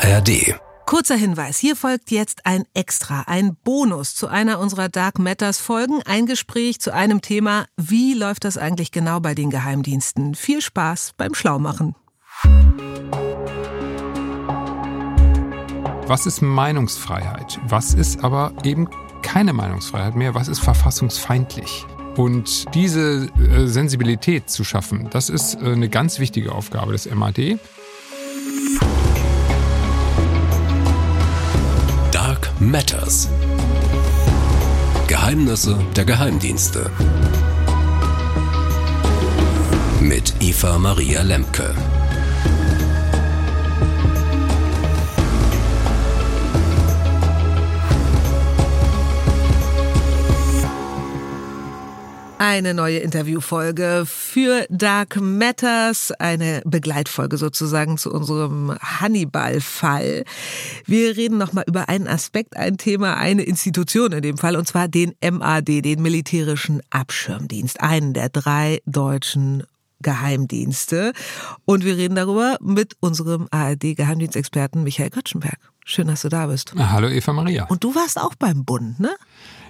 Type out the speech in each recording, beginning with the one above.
ARD. Kurzer Hinweis, hier folgt jetzt ein Extra, ein Bonus zu einer unserer Dark Matters Folgen, ein Gespräch zu einem Thema, wie läuft das eigentlich genau bei den Geheimdiensten? Viel Spaß beim Schlaumachen. Was ist Meinungsfreiheit? Was ist aber eben keine Meinungsfreiheit mehr? Was ist verfassungsfeindlich? Und diese äh, Sensibilität zu schaffen, das ist äh, eine ganz wichtige Aufgabe des MAD. Matters. Geheimnisse der Geheimdienste. Mit Eva Maria Lemke. Eine neue Interviewfolge für Dark Matters, eine Begleitfolge sozusagen zu unserem Hannibal-Fall. Wir reden nochmal über einen Aspekt, ein Thema, eine Institution in dem Fall, und zwar den MAD, den Militärischen Abschirmdienst, einen der drei deutschen Geheimdienste. Und wir reden darüber mit unserem ARD-Geheimdienstexperten Michael Göttschenberg. Schön, dass du da bist. Hallo Eva Maria. Und du warst auch beim Bund, ne?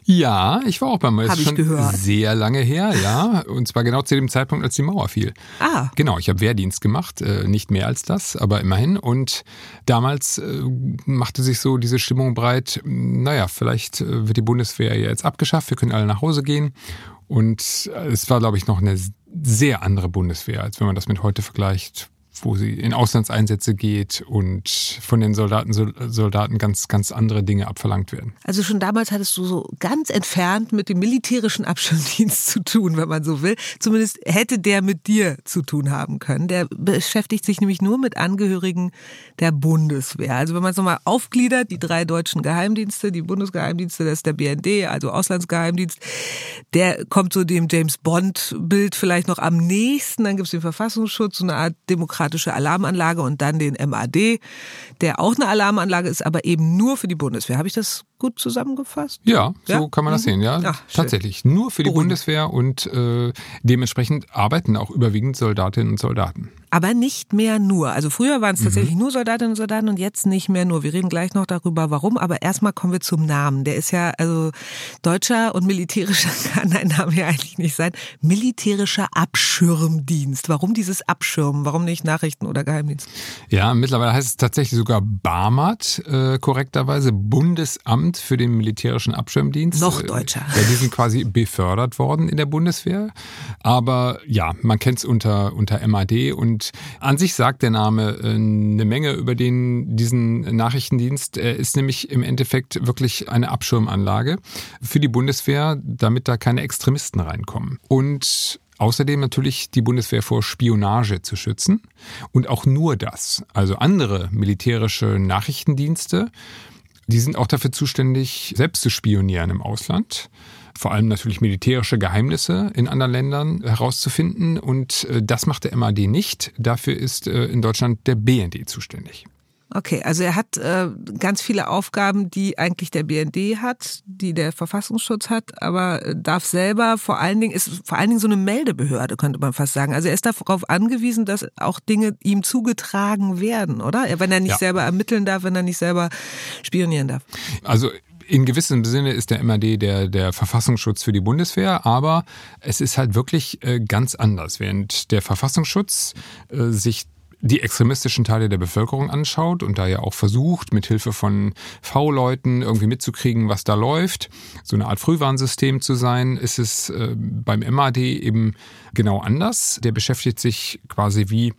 Ja, ich war auch beim Ist Hab ich schon gehört. sehr lange her, ja. Und zwar genau zu dem Zeitpunkt, als die Mauer fiel. Ah. Genau, ich habe Wehrdienst gemacht, äh, nicht mehr als das, aber immerhin. Und damals äh, machte sich so diese Stimmung breit, naja, vielleicht äh, wird die Bundeswehr jetzt abgeschafft, wir können alle nach Hause gehen. Und es war, glaube ich, noch eine sehr andere Bundeswehr, als wenn man das mit heute vergleicht wo sie in Auslandseinsätze geht und von den Soldaten, Sol- Soldaten ganz, ganz andere Dinge abverlangt werden. Also schon damals hattest du so ganz entfernt mit dem militärischen Abschirmdienst zu tun, wenn man so will. Zumindest hätte der mit dir zu tun haben können. Der beschäftigt sich nämlich nur mit Angehörigen der Bundeswehr. Also wenn man es nochmal aufgliedert, die drei deutschen Geheimdienste, die Bundesgeheimdienste, das ist der BND, also Auslandsgeheimdienst, der kommt so dem James Bond-Bild vielleicht noch am nächsten. Dann gibt es den Verfassungsschutz, so eine Art demokratische Alarmanlage und dann den MAD, der auch eine Alarmanlage ist, aber eben nur für die Bundeswehr. Habe ich das gut zusammengefasst? Ja, so Ja? kann man das Mhm. sehen, ja. Ach. Tatsächlich. Nur für die Beruhigend. Bundeswehr und äh, dementsprechend arbeiten auch überwiegend Soldatinnen und Soldaten. Aber nicht mehr nur. Also früher Mhm. waren es tatsächlich nur Soldatinnen und Soldaten und jetzt nicht mehr nur. Wir reden gleich noch darüber, warum. Aber erstmal kommen wir zum Namen. Der ist ja, also deutscher und militärischer kann ein Name ja eigentlich nicht sein. Militärischer Abschirmdienst. Warum dieses Abschirmen? Warum nicht Nachrichten oder Geheimdienst? Ja, mittlerweile heißt es tatsächlich sogar BAMAT, äh, korrekterweise Bundesamt für den militärischen Abschirmdienst. Noch deutscher. Äh, Ja, die sind quasi befördert worden in der Bundeswehr. Aber ja, man kennt es unter, unter MAD und an sich sagt der Name äh, eine Menge über den, diesen Nachrichtendienst. Er ist nämlich im Endeffekt wirklich eine Abschirmanlage für die Bundeswehr, damit da keine Extremisten reinkommen. Und Außerdem natürlich die Bundeswehr vor Spionage zu schützen. Und auch nur das. Also andere militärische Nachrichtendienste, die sind auch dafür zuständig, selbst zu spionieren im Ausland. Vor allem natürlich militärische Geheimnisse in anderen Ländern herauszufinden. Und äh, das macht der MAD nicht. Dafür ist äh, in Deutschland der BND zuständig. Okay, also er hat äh, ganz viele Aufgaben, die eigentlich der BND hat, die der Verfassungsschutz hat, aber äh, darf selber vor allen Dingen, ist vor allen Dingen so eine Meldebehörde, könnte man fast sagen. Also er ist darauf angewiesen, dass auch Dinge ihm zugetragen werden, oder? Wenn er nicht Ja. selber ermitteln darf, wenn er nicht selber spionieren darf. Also in gewissem Sinne ist der MAD der, der Verfassungsschutz für die Bundeswehr, aber es ist halt wirklich äh, ganz anders. Während der Verfassungsschutz äh, sich die extremistischen Teile der Bevölkerung anschaut und da ja auch versucht, mit Hilfe von V-Leuten irgendwie mitzukriegen, was da läuft, so eine Art Frühwarnsystem zu sein, ist es äh, beim MAD eben genau anders. Der beschäftigt sich quasi wie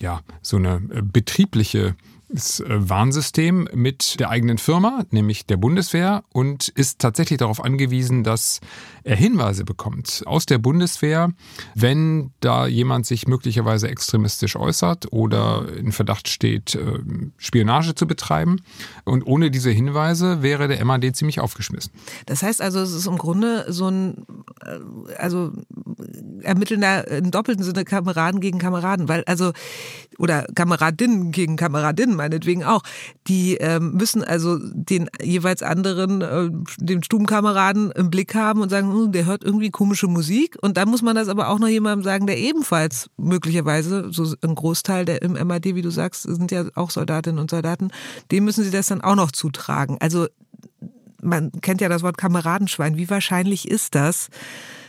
ja, so eine äh, betriebliche Warnsystem mit der eigenen Firma, nämlich der Bundeswehr, und ist tatsächlich darauf angewiesen, dass er Hinweise bekommt aus der Bundeswehr, wenn da jemand sich möglicherweise extremistisch äußert oder in Verdacht steht, äh, Spionage zu betreiben. Und ohne diese Hinweise wäre der MAD ziemlich aufgeschmissen. Das heißt also, es ist im Grunde so ein, äh, also ermittelnder im doppelten Sinne Kameraden gegen Kameraden, weil also oder Kameradinnen gegen Kameradinnen meinetwegen auch, die ähm, müssen also den jeweils anderen, äh, den Stubenkameraden im Blick haben und sagen, hm, der hört irgendwie komische Musik. Und dann muss man das aber auch noch jemandem sagen, der ebenfalls möglicherweise, so ein Großteil der im MAD, wie du sagst, sind ja auch Soldatinnen und Soldaten, dem müssen sie das dann auch noch zutragen. Also man kennt ja das Wort Kameradenschwein. Wie wahrscheinlich ist das,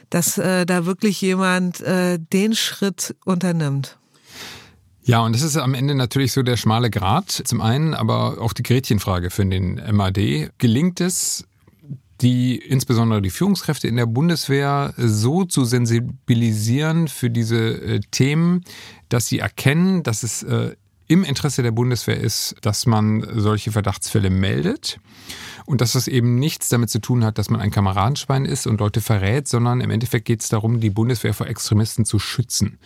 dass äh, da wirklich jemand äh, den Schritt unternimmt? Ja, und das ist am Ende natürlich so der schmale Grat. Zum einen, aber auch die Gretchenfrage für den MAD. Gelingt es, die insbesondere die Führungskräfte in der Bundeswehr so zu sensibilisieren für diese äh, Themen, dass sie erkennen, dass es äh, im Interesse der Bundeswehr ist, dass man solche Verdachtsfälle meldet und dass das eben nichts damit zu tun hat, dass man ein Kameradenschwein ist und Leute verrät, sondern im Endeffekt geht es darum, die Bundeswehr vor Extremisten zu schützen.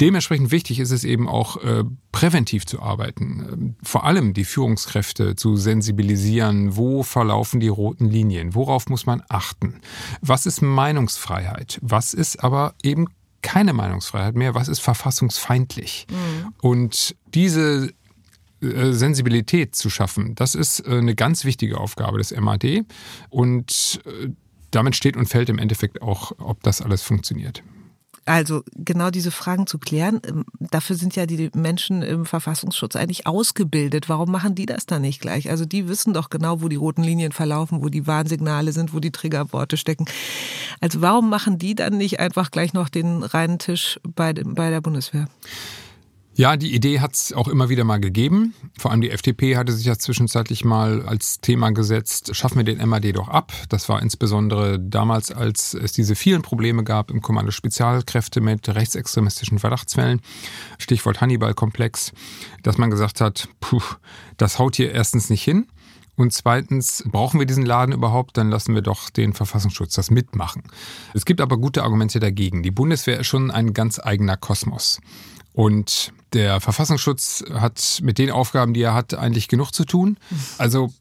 Dementsprechend wichtig ist es eben auch äh, präventiv zu arbeiten, ähm, vor allem die Führungskräfte zu sensibilisieren, wo verlaufen die roten Linien, worauf muss man achten, was ist Meinungsfreiheit, was ist aber eben keine Meinungsfreiheit mehr, was ist verfassungsfeindlich. Mhm. Und diese äh, Sensibilität zu schaffen, das ist äh, eine ganz wichtige Aufgabe des MAD und äh, damit steht und fällt im Endeffekt auch, ob das alles funktioniert. Also genau diese Fragen zu klären, ähm, dafür sind ja die Menschen im Verfassungsschutz eigentlich ausgebildet. Warum machen die das dann nicht gleich? Also die wissen doch genau, wo die roten Linien verlaufen, wo die Warnsignale sind, wo die Triggerworte stecken. Also warum machen die dann nicht einfach gleich noch den reinen Tisch bei, bei der Bundeswehr? Ja, die Idee hat es auch immer wieder mal gegeben. Vor allem die FDP hatte sich ja zwischenzeitlich mal als Thema gesetzt, schaffen wir den MAD doch ab. Das war insbesondere damals, als es diese vielen Probleme gab im Kommando Spezialkräfte mit rechtsextremistischen Verdachtsfällen, Stichwort Hannibal-Komplex, dass man gesagt hat, puh, das haut hier erstens nicht hin. Und zweitens, brauchen wir diesen Laden überhaupt? Dann lassen wir doch den Verfassungsschutz das mitmachen. Es gibt aber gute Argumente dagegen. Die Bundeswehr ist schon ein ganz eigener Kosmos. Und der Verfassungsschutz hat mit den Aufgaben, die er hat, eigentlich genug zu tun. Also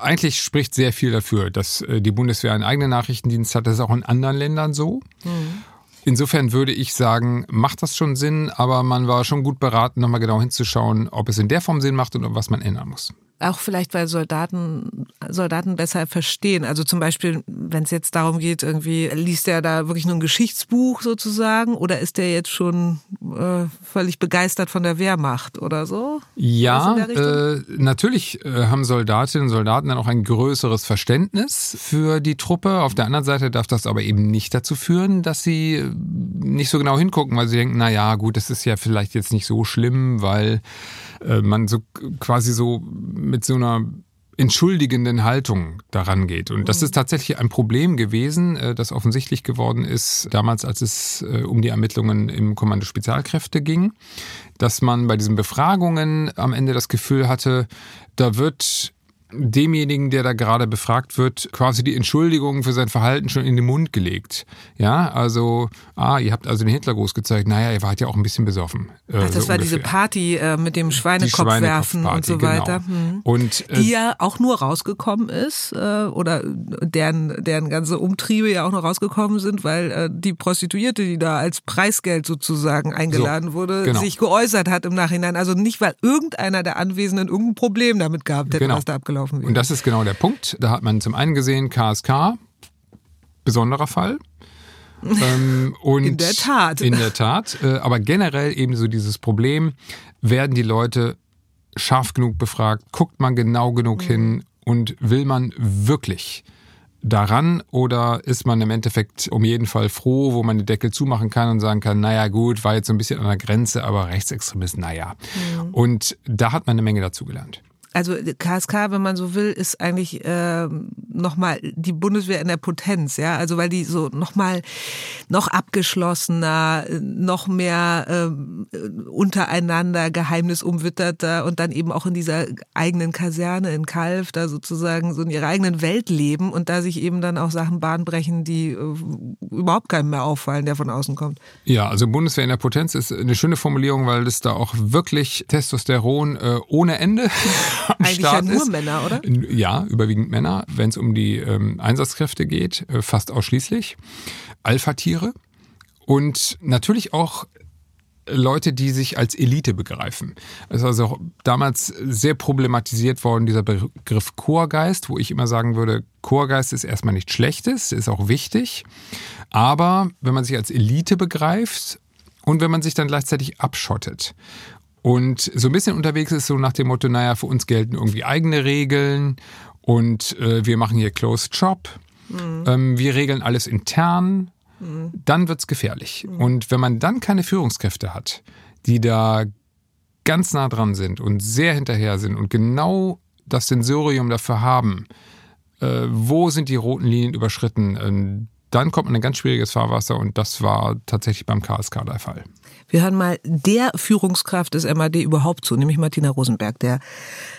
eigentlich spricht sehr viel dafür, dass äh, die Bundeswehr einen eigenen Nachrichtendienst hat. Das ist auch in anderen Ländern so. Mhm. Insofern würde ich sagen, macht das schon Sinn, aber man war schon gut beraten, nochmal genau hinzuschauen, ob es in der Form Sinn macht und was man ändern muss auch vielleicht, weil Soldaten, Soldaten besser verstehen. Also zum Beispiel, wenn es jetzt darum geht, irgendwie, liest er da wirklich nur ein Geschichtsbuch sozusagen oder ist der jetzt schon äh, völlig begeistert von der Wehrmacht oder so? Ja, äh, natürlich äh, haben Soldatinnen und Soldaten dann auch ein größeres Verständnis für die Truppe. Auf der anderen Seite darf das aber eben nicht dazu führen, dass sie äh, nicht so genau hingucken, weil sie denken, na ja, gut, das ist ja vielleicht jetzt nicht so schlimm, weil äh, man so quasi so mit so einer entschuldigenden Haltung daran geht. Und das ist tatsächlich ein Problem gewesen, äh, das offensichtlich geworden ist, damals, als es äh, um die Ermittlungen im Kommando Spezialkräfte ging, dass man bei diesen Befragungen am Ende das Gefühl hatte, da wird demjenigen, der da gerade befragt wird, quasi die Entschuldigung für sein Verhalten schon in den Mund gelegt. Ja, also, ah, ihr habt also den Hitlergruß gezeigt. Naja, ihr wart ja auch ein bisschen besoffen. Äh, Ach, das so war ungefähr. diese Party äh, mit dem Schweinekopf werfen und so weiter. Genau. Mhm. Und, äh, die ja auch nur rausgekommen ist, äh, oder deren, deren ganze Umtriebe ja auch noch rausgekommen sind, weil äh, die Prostituierte, die da als Preisgeld sozusagen eingeladen so, wurde, genau. sich geäußert hat im Nachhinein. Also nicht, weil irgendeiner der Anwesenden irgendein Problem damit gehabt hätte, genau. was da abgelaufen gelaufen wäre. Und das ist genau der Punkt. Da hat man zum einen gesehen, KSK, besonderer Fall. ähm, in der Tat. In der Tat. Äh, aber generell eben so dieses Problem, werden die Leute scharf genug befragt, guckt man genau genug mhm. hin und will man wirklich daran oder ist man im Endeffekt um jeden Fall froh, wo man den Deckel zumachen kann und sagen kann, naja gut, war jetzt so ein bisschen an der Grenze, aber Rechtsextremist, naja. Mhm. Und da hat man eine Menge dazu gelernt also KSK, wenn man so will, ist eigentlich äh, nochmal die Bundeswehr in der Potenz, ja, also weil die so nochmal noch abgeschlossener, noch mehr äh, untereinander geheimnisumwitterter und dann eben auch in dieser eigenen Kaserne in Kalf da sozusagen so in ihrer eigenen Welt leben und da sich eben dann auch Sachen bahnbrechen, die äh, überhaupt keinem mehr auffallen, der von außen kommt. Ja, also Bundeswehr in der Potenz ist eine schöne Formulierung, weil es da auch wirklich Testosteron äh, ohne Ende Eigentlich Start ja nur ist. Männer, oder? Ja, überwiegend Männer, wenn es um die ähm, Einsatzkräfte geht, äh, fast ausschließlich. Alpha-Tiere und natürlich auch Leute, die sich als Elite begreifen. Es ist also damals sehr problematisiert worden, dieser Begriff Chorgeist, wo ich immer sagen würde, Chorgeist ist erstmal nichts Schlechtes, ist auch wichtig. Aber wenn man sich als Elite begreift und wenn man sich dann gleichzeitig abschottet und so ein bisschen unterwegs ist, so nach dem Motto, naja, für uns gelten irgendwie eigene Regeln und äh, wir machen hier Closed Shop, mhm. ähm, wir regeln alles intern, mhm. dann wird's gefährlich. Mhm. Und wenn man dann keine Führungskräfte hat, die da ganz nah dran sind und sehr hinterher sind und genau das Sensorium dafür haben, äh, wo sind die roten Linien überschritten, äh, dann kommt man in ein ganz schwieriges Fahrwasser und das war tatsächlich beim KSK der Fall. Wir hören mal der Führungskraft des MAD überhaupt zu, nämlich Martina Rosenberg, der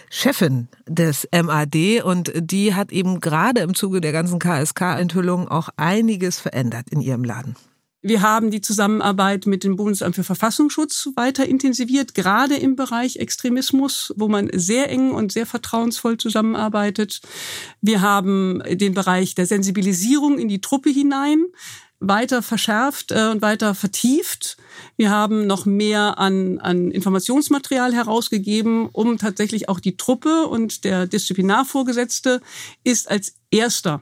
Chefin des MAD und die hat eben gerade im Zuge der ganzen KSK-Enthüllung auch einiges verändert in ihrem Laden. Wir haben die Zusammenarbeit mit dem Bundesamt für Verfassungsschutz weiter intensiviert, gerade im Bereich Extremismus, wo man sehr eng und sehr vertrauensvoll zusammenarbeitet. Wir haben den Bereich der Sensibilisierung in die Truppe hinein weiter verschärft äh, und weiter vertieft. Wir haben noch mehr an, an Informationsmaterial herausgegeben, um tatsächlich auch die Truppe und der Disziplinarvorgesetzte ist als erster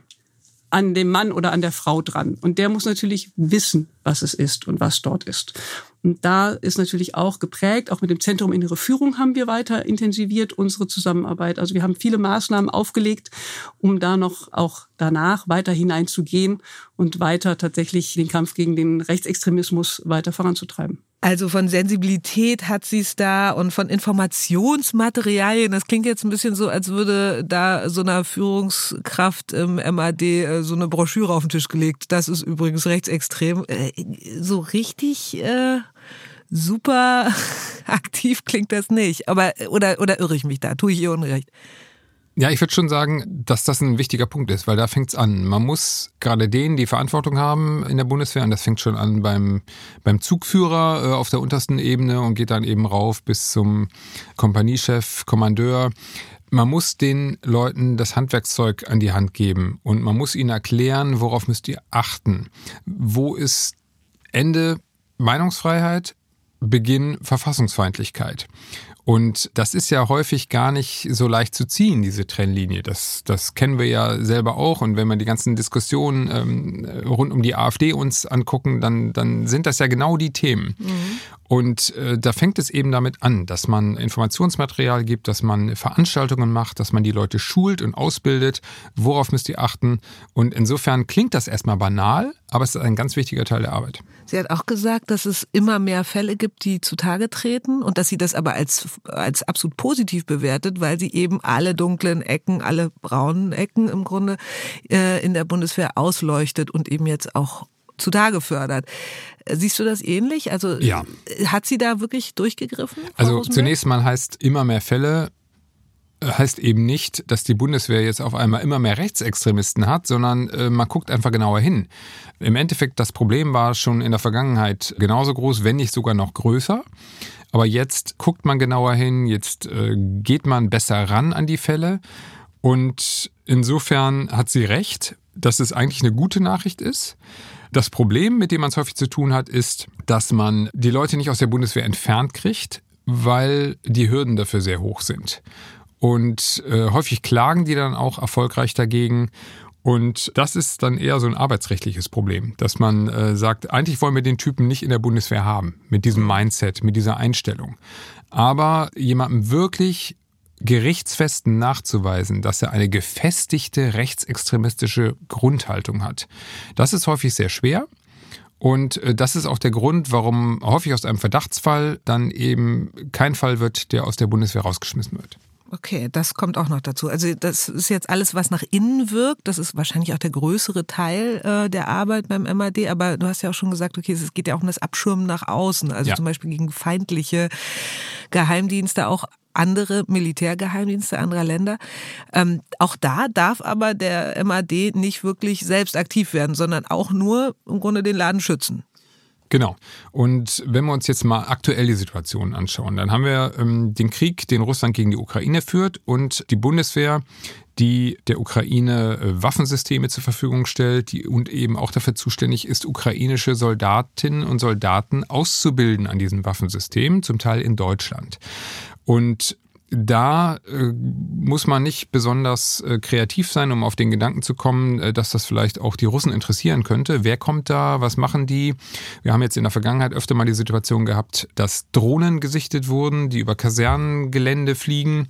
an dem Mann oder an der Frau dran. Und der muss natürlich wissen, was es ist und was dort ist. Und da ist natürlich auch geprägt, auch mit dem Zentrum Innere Führung haben wir weiter intensiviert unsere Zusammenarbeit. Also wir haben viele Maßnahmen aufgelegt, um da noch auch danach weiter hineinzugehen und weiter tatsächlich den Kampf gegen den Rechtsextremismus weiter voranzutreiben. Also von Sensibilität hat sie es da und von Informationsmaterialien. Das klingt jetzt ein bisschen so, als würde da so einer Führungskraft im MAD äh, so eine Broschüre auf den Tisch gelegt. Das ist übrigens rechtsextrem. Äh, so richtig äh, super aktiv klingt das nicht. Aber oder oder irre ich mich da? Tue ich ihr Unrecht? Ja, ich würde schon sagen, dass das ein wichtiger Punkt ist, weil da fängt's an. Man muss gerade denen, die Verantwortung haben in der Bundeswehr, und das fängt schon an beim, beim Zugführer äh, auf der untersten Ebene und geht dann eben rauf bis zum Kompaniechef, Kommandeur. Man muss den Leuten das Handwerkszeug an die Hand geben und man muss ihnen erklären, worauf müsst ihr achten. Wo ist Ende Meinungsfreiheit, Beginn Verfassungsfeindlichkeit. Und das ist ja häufig gar nicht so leicht zu ziehen, diese Trennlinie. Das, das kennen wir ja selber auch. Und wenn wir die ganzen Diskussionen ähm, rund um die AfD uns angucken, dann, dann sind das ja genau die Themen. Mhm. Und äh, da fängt es eben damit an, dass man Informationsmaterial gibt, dass man Veranstaltungen macht, dass man die Leute schult und ausbildet. Worauf müsst ihr achten? Und insofern klingt das erstmal banal, aber es ist ein ganz wichtiger Teil der Arbeit. Sie hat auch gesagt, dass es immer mehr Fälle gibt, die zutage treten und dass sie das aber als, als absolut positiv bewertet, weil sie eben alle dunklen Ecken, alle braunen Ecken im Grunde äh, in der Bundeswehr ausleuchtet und eben jetzt auch zutage fördert. Siehst du das ähnlich? Also ja. hat sie da wirklich durchgegriffen? Frau also Rosenberg? zunächst mal heißt immer mehr Fälle heißt eben nicht, dass die Bundeswehr jetzt auf einmal immer mehr Rechtsextremisten hat, sondern äh, man guckt einfach genauer hin. Im Endeffekt, das Problem war schon in der Vergangenheit genauso groß, wenn nicht sogar noch größer. Aber jetzt guckt man genauer hin, jetzt äh, geht man besser ran an die Fälle. Und insofern hat sie recht, dass es eigentlich eine gute Nachricht ist. Das Problem, mit dem man es häufig zu tun hat, ist, dass man die Leute nicht aus der Bundeswehr entfernt kriegt, weil die Hürden dafür sehr hoch sind. Und äh, häufig klagen die dann auch erfolgreich dagegen. Und das ist dann eher so ein arbeitsrechtliches Problem, dass man äh, sagt, eigentlich wollen wir den Typen nicht in der Bundeswehr haben, mit diesem Mindset, mit dieser Einstellung. Aber jemandem wirklich gerichtsfesten nachzuweisen, dass er eine gefestigte rechtsextremistische Grundhaltung hat, das ist häufig sehr schwer. Und äh, das ist auch der Grund, warum häufig aus einem Verdachtsfall dann eben kein Fall wird, der aus der Bundeswehr rausgeschmissen wird. Okay, das kommt auch noch dazu. Also das ist jetzt alles, was nach innen wirkt. Das ist wahrscheinlich auch der größere Teil äh, der Arbeit beim MAD. Aber du hast ja auch schon gesagt, okay, es geht ja auch um das Abschirmen nach außen. Also ja. zum Beispiel gegen feindliche Geheimdienste, auch andere Militärgeheimdienste anderer Länder. Ähm, auch da darf aber der MAD nicht wirklich selbst aktiv werden, sondern auch nur im Grunde den Laden schützen. Genau. Und wenn wir uns jetzt mal aktuell die Situation anschauen, dann haben wir ähm, den Krieg, den Russland gegen die Ukraine führt und die Bundeswehr, die der Ukraine äh, Waffensysteme zur Verfügung stellt die, und eben auch dafür zuständig ist, ukrainische Soldatinnen und Soldaten auszubilden an diesen Waffensystemen, zum Teil in Deutschland. Und da äh, muss man nicht besonders äh, kreativ sein, um auf den Gedanken zu kommen, äh, dass das vielleicht auch die Russen interessieren könnte. Wer kommt da? Was machen die? Wir haben jetzt in der Vergangenheit öfter mal die Situation gehabt, dass Drohnen gesichtet wurden, die über Kasernengelände fliegen.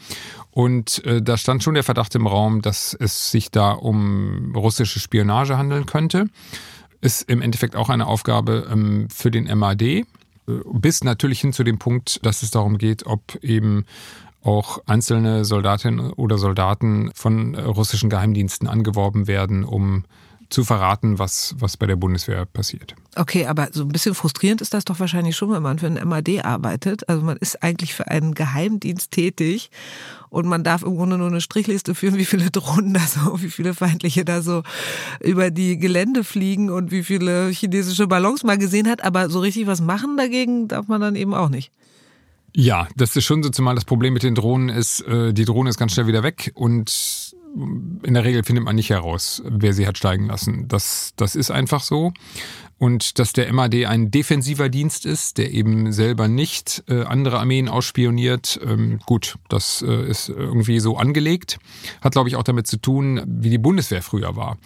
Und äh, da stand schon der Verdacht im Raum, dass es sich da um russische Spionage handeln könnte. Ist im Endeffekt auch eine Aufgabe ähm, für den MAD äh, bis natürlich hin zu dem Punkt, dass es darum geht, ob eben auch einzelne Soldatinnen oder Soldaten von äh, russischen Geheimdiensten angeworben werden, um zu verraten, was, was bei der Bundeswehr passiert. Okay, aber so ein bisschen frustrierend ist das doch wahrscheinlich schon, wenn man für einen MAD arbeitet. Also man ist eigentlich für einen Geheimdienst tätig und man darf im Grunde nur eine Strichliste führen, wie viele Drohnen da so, wie viele feindliche da so über die Gelände fliegen und wie viele chinesische Ballons man gesehen hat. Aber so richtig was machen dagegen darf man dann eben auch nicht. Ja, das ist schon so, zumal das Problem mit den Drohnen ist, äh, die Drohne ist ganz schnell wieder weg und in der Regel findet man nicht heraus, wer sie hat steigen lassen. Das, das ist einfach so. Und dass der MAD ein defensiver Dienst ist, der eben selber nicht äh, andere Armeen ausspioniert, ähm, gut, das äh, ist irgendwie so angelegt. Hat, glaube ich, auch damit zu tun, wie die Bundeswehr früher war.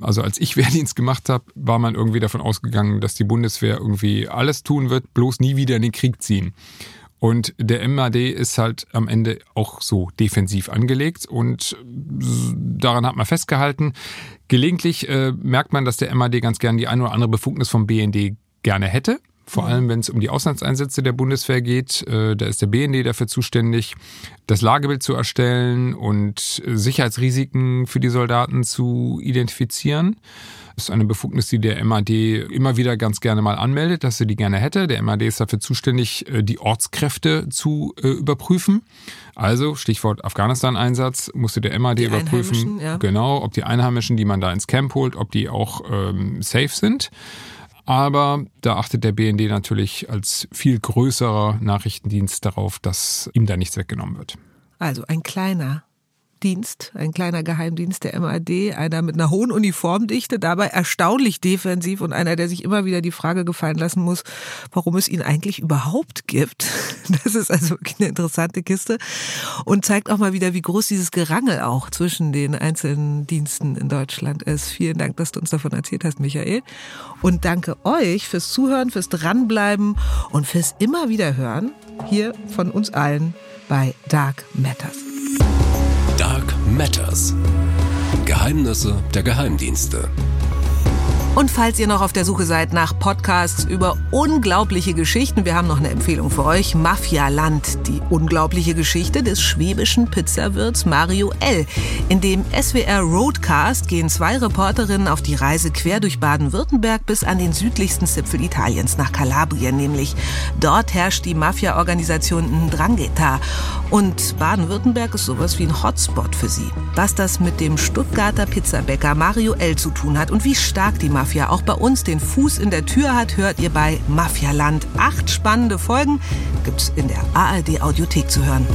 Also als ich Wehrdienst gemacht habe, war man irgendwie davon ausgegangen, dass die Bundeswehr irgendwie alles tun wird, bloß nie wieder in den Krieg ziehen. Und der MAD ist halt am Ende auch so defensiv angelegt und daran hat man festgehalten. Gelegentlich äh, merkt man, dass der MAD ganz gern die eine oder andere Befugnis vom BND gerne hätte. Vor allem, wenn es um die Auslandseinsätze der Bundeswehr geht, äh, da ist der BND dafür zuständig, das Lagebild zu erstellen und Sicherheitsrisiken für die Soldaten zu identifizieren. Das ist eine Befugnis, die der MAD immer wieder ganz gerne mal anmeldet, dass er die gerne hätte. Der MAD ist dafür zuständig, äh, die Ortskräfte zu äh, überprüfen. Also Stichwort Afghanistan-Einsatz musste der MAD die überprüfen, ja. genau, ob die Einheimischen, die man da ins Camp holt, ob die auch ähm, safe sind. Aber da achtet der BND natürlich als viel größerer Nachrichtendienst darauf, dass ihm da nichts weggenommen wird. Also ein kleiner Dienst, ein kleiner Geheimdienst der MAD, einer mit einer hohen Uniformdichte, dabei erstaunlich defensiv und einer, der sich immer wieder die Frage gefallen lassen muss, warum es ihn eigentlich überhaupt gibt. Das ist also wirklich eine interessante Kiste und zeigt auch mal wieder, wie groß dieses Gerangel auch zwischen den einzelnen Diensten in Deutschland ist. Vielen Dank, dass du uns davon erzählt hast, Michael. Und danke euch fürs Zuhören, fürs Dranbleiben und fürs immer wieder hören hier von uns allen bei Dark Matters. Matters. Geheimnisse der Geheimdienste. Und falls ihr noch auf der Suche seid nach Podcasts über unglaubliche Geschichten, wir haben noch eine Empfehlung für euch. Mafia Land, die unglaubliche Geschichte des schwäbischen Pizzawirts Mario L. In dem SWR Roadcast gehen zwei Reporterinnen auf die Reise quer durch Baden-Württemberg bis an den südlichsten Zipfel Italiens, nach Kalabrien nämlich. Dort herrscht die Mafia-Organisation Ndrangheta. Und Baden-Württemberg ist sowas wie ein Hotspot für sie. Was das mit dem Stuttgarter Pizzabäcker Mario L zu tun hat und wie stark die Mafia Mafia auch bei uns den Fuß in der Tür hat, hört ihr bei Mafialand. Acht spannende Folgen gibt's in der ARD Audiothek zu hören.